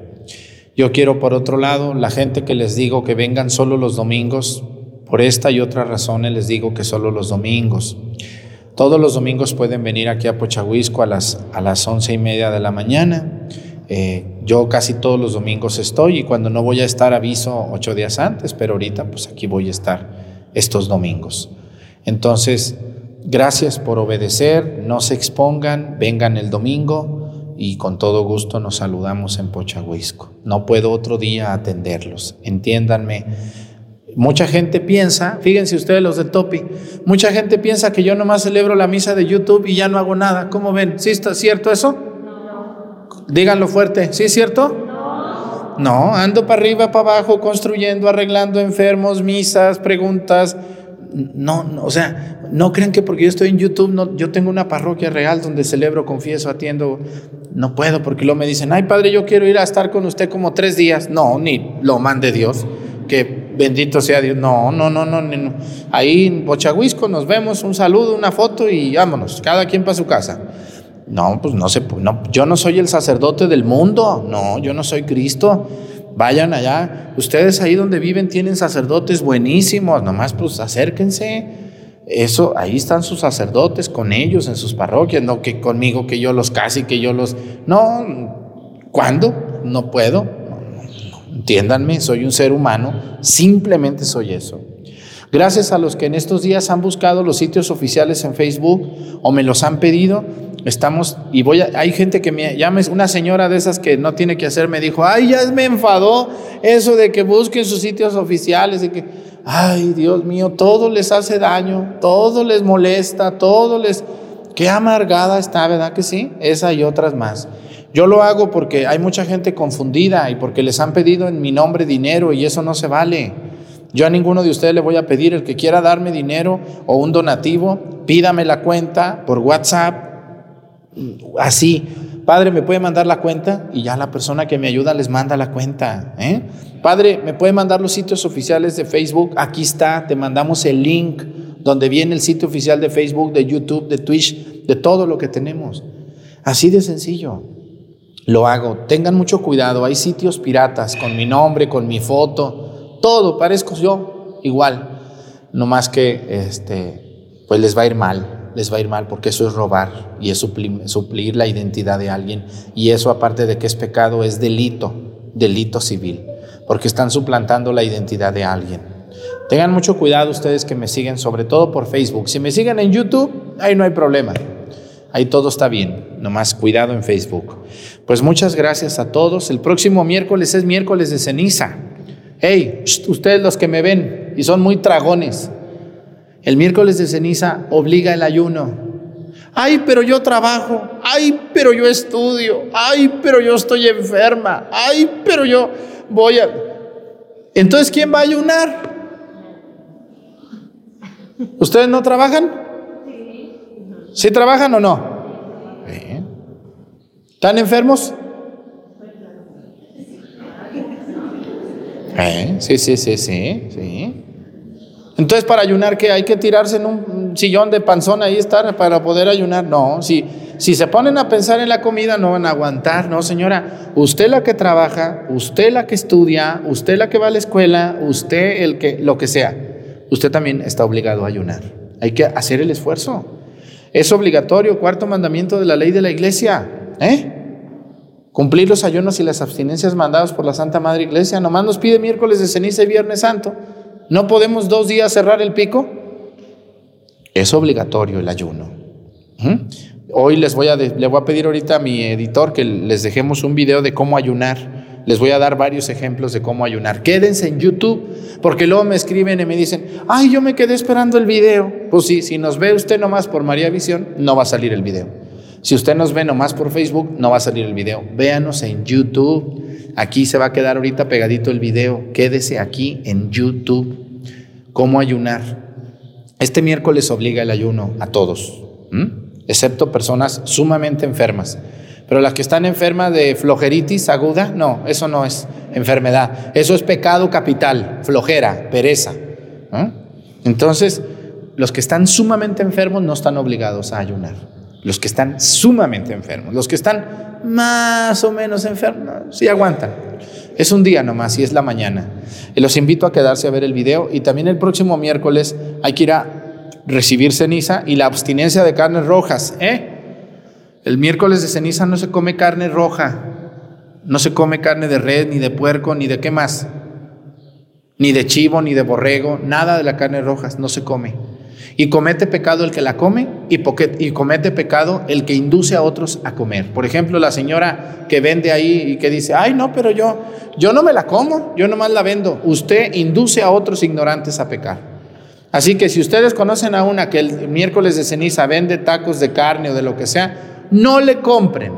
Yo quiero, por otro lado, la gente que les digo que vengan solo los domingos, por esta y otras razones les digo que solo los domingos. Todos los domingos pueden venir aquí a Pochahuisco a las, a las once y media de la mañana. Eh, yo casi todos los domingos estoy y cuando no voy a estar aviso ocho días antes, pero ahorita pues aquí voy a estar estos domingos. Entonces, gracias por obedecer, no se expongan, vengan el domingo y con todo gusto nos saludamos en Pochahuisco. No puedo otro día atenderlos, entiéndanme. Mucha gente piensa, fíjense ustedes los de Topi, mucha gente piensa que yo nomás celebro la misa de YouTube y ya no hago nada. ¿Cómo ven? ¿Sí está cierto eso? No. Díganlo fuerte, ¿sí es cierto? No. No, ando para arriba, para abajo, construyendo, arreglando enfermos, misas, preguntas, no, no, o sea, no crean que porque yo estoy en YouTube, no, yo tengo una parroquia real donde celebro, confieso, atiendo, no puedo, porque luego me dicen, ay padre, yo quiero ir a estar con usted como tres días. No, ni lo mande Dios, que bendito sea Dios. No, no, no, no, no. Ahí en Bochahuisco nos vemos, un saludo, una foto y vámonos, cada quien para su casa. No, pues no sé, no, yo no soy el sacerdote del mundo, no, yo no soy Cristo. Vayan allá. Ustedes ahí donde viven tienen sacerdotes buenísimos, nomás pues acérquense. Eso, ahí están sus sacerdotes con ellos en sus parroquias, no que conmigo que yo los casi, que yo los... No, ¿cuándo? No puedo. Entiéndanme, soy un ser humano, simplemente soy eso. Gracias a los que en estos días han buscado los sitios oficiales en Facebook o me los han pedido, estamos, y voy a, hay gente que me llama, una señora de esas que no tiene que hacer, me dijo, ay, ya me enfadó eso de que busquen sus sitios oficiales, de que, ay, Dios mío, todo les hace daño, todo les molesta, todo les, qué amargada está, ¿verdad que sí? Esa y otras más. Yo lo hago porque hay mucha gente confundida y porque les han pedido en mi nombre dinero y eso no se vale. Yo a ninguno de ustedes le voy a pedir, el que quiera darme dinero o un donativo, pídame la cuenta por WhatsApp, así. Padre, ¿me puede mandar la cuenta? Y ya la persona que me ayuda les manda la cuenta. ¿eh? Padre, ¿me puede mandar los sitios oficiales de Facebook? Aquí está, te mandamos el link donde viene el sitio oficial de Facebook, de YouTube, de Twitch, de todo lo que tenemos. Así de sencillo. Lo hago. Tengan mucho cuidado. Hay sitios piratas con mi nombre, con mi foto, todo. Parezco yo igual. No más que este, pues les va a ir mal les va a ir mal porque eso es robar y es suplir, la identidad de alguien. Y eso aparte de que es pecado, es delito, delito civil, porque están suplantando la identidad de alguien. Tengan mucho cuidado ustedes que me siguen, sobre todo por Facebook. Si me siguen en YouTube, ahí no hay problema. Ahí todo está bien, nomás cuidado en Facebook. Pues muchas gracias a todos. El próximo miércoles es miércoles de ceniza. Hey, ustedes los que me ven y son muy tragones, el miércoles de ceniza obliga el ayuno. Ay, pero yo trabajo. Ay, pero yo estudio. Ay, pero yo estoy enferma. Ay, pero yo voy a... Entonces, ¿quién va a ayunar? ¿Ustedes no trabajan? ¿Sí trabajan o no? ¿Están enfermos? ¿Eh? Sí, sí, sí, sí, sí. Entonces, para ayunar, ¿qué? Hay que tirarse en un sillón de panzón ahí estar para poder ayunar. No, si, si se ponen a pensar en la comida, no van a aguantar. No, señora, usted la que trabaja, usted la que estudia, usted la que va a la escuela, usted el que, lo que sea, usted también está obligado a ayunar. Hay que hacer el esfuerzo. Es obligatorio, cuarto mandamiento de la ley de la iglesia. ¿eh? Cumplir los ayunos y las abstinencias mandados por la Santa Madre Iglesia. Nomás nos pide miércoles de ceniza y viernes santo. ¿No podemos dos días cerrar el pico? Es obligatorio el ayuno. Hoy les voy a, voy a pedir ahorita a mi editor que les dejemos un video de cómo ayunar. Les voy a dar varios ejemplos de cómo ayunar. Quédense en YouTube, porque luego me escriben y me dicen, ay, yo me quedé esperando el video. Pues sí, si nos ve usted nomás por María Visión, no va a salir el video. Si usted nos ve nomás por Facebook, no va a salir el video. Véanos en YouTube. Aquí se va a quedar ahorita pegadito el video. Quédese aquí en YouTube. ¿Cómo ayunar? Este miércoles obliga el ayuno a todos, excepto personas sumamente enfermas. Pero las que están enfermas de flojeritis aguda, no, eso no es enfermedad. Eso es pecado capital, flojera, pereza. Entonces, los que están sumamente enfermos no están obligados a ayunar. Los que están sumamente enfermos, los que están más o menos enfermos, sí aguantan. Es un día nomás y es la mañana. Los invito a quedarse a ver el video y también el próximo miércoles hay que ir a recibir ceniza y la abstinencia de carnes rojas. ¿eh? El miércoles de ceniza no se come carne roja, no se come carne de red, ni de puerco, ni de qué más, ni de chivo, ni de borrego, nada de la carne roja no se come. Y comete pecado el que la come y, y, comete pecado el que induce a otros a comer. Por ejemplo, la señora que vende ahí y que dice, ay no, pero yo, yo no me la como, yo nomás la vendo. Usted induce a otros ignorantes a pecar. Así que si ustedes conocen a una que el miércoles de ceniza vende tacos de carne o de lo que sea, no le compren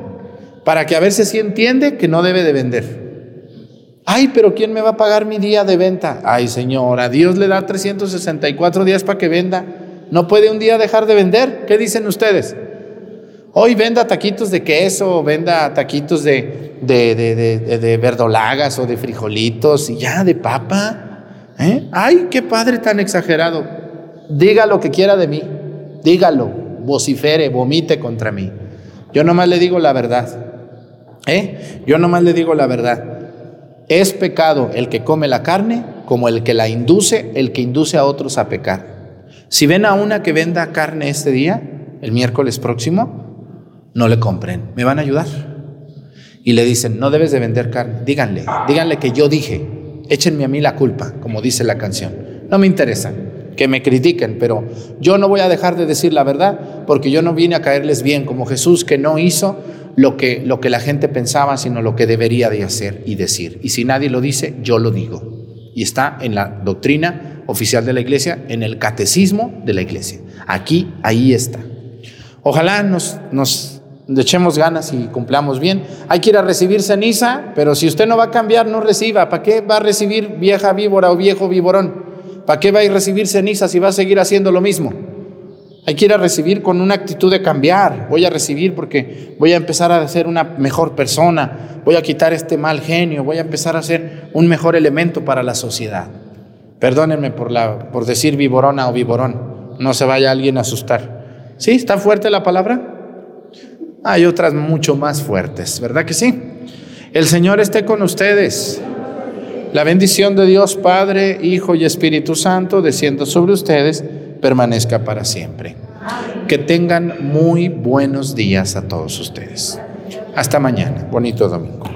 para que a ver si entiende que no debe de vender. Ay, pero ¿quién me va a pagar mi día de venta? Ay, señora, Dios le da 364 días para que venda. No puede un día dejar de vender. ¿Qué dicen ustedes? Hoy venda taquitos de queso, venda taquitos de, verdolagas o de frijolitos y ya de papa. ¿Eh? Ay, qué padre tan exagerado. Diga lo que quiera de mí. Dígalo, vocifere, vomite contra mí. Yo nomás le digo la verdad. ¿Eh? Yo nomás le digo la verdad. Es pecado el que come la carne como el que la induce, el que induce a otros a pecar. Si ven a una que venda carne este día, el miércoles próximo, no le compren. ¿Me van a ayudar? Y le dicen, no debes de vender carne. Díganle, díganle que yo dije, échenme a mí la culpa, como dice la canción. No me interesa que me critiquen, pero yo no voy a dejar de decir la verdad porque yo no vine a caerles bien como Jesús que no hizo lo que, lo que la gente pensaba, sino lo que debería de hacer y decir. Y si nadie lo dice, yo lo digo. Y está en la doctrina oficial de la iglesia, en el catecismo de la iglesia. Aquí, ahí está. Ojalá nos, nos echemos ganas y cumplamos bien. Hay que ir a recibir ceniza, pero si usted no va a cambiar, no reciba. ¿Para qué va a recibir vieja víbora o viejo víborón? ¿Para qué va a a recibir ceniza si va a seguir haciendo lo mismo? Hay que ir a recibir con una actitud de cambiar. Voy a recibir porque voy a empezar a ser una mejor persona. Voy a quitar este mal genio. Voy a empezar a ser un mejor elemento para la sociedad. Perdónenme por, la, por decir viborona o viborón. No se vaya alguien a asustar. ¿Sí? ¿Está fuerte la palabra? Hay otras mucho más fuertes, ¿verdad que sí? El Señor esté con ustedes. La bendición de Dios Padre, Hijo y Espíritu Santo descienda sobre ustedes, permanezca para siempre. Que tengan muy buenos días a todos ustedes. Hasta mañana. Bonito domingo.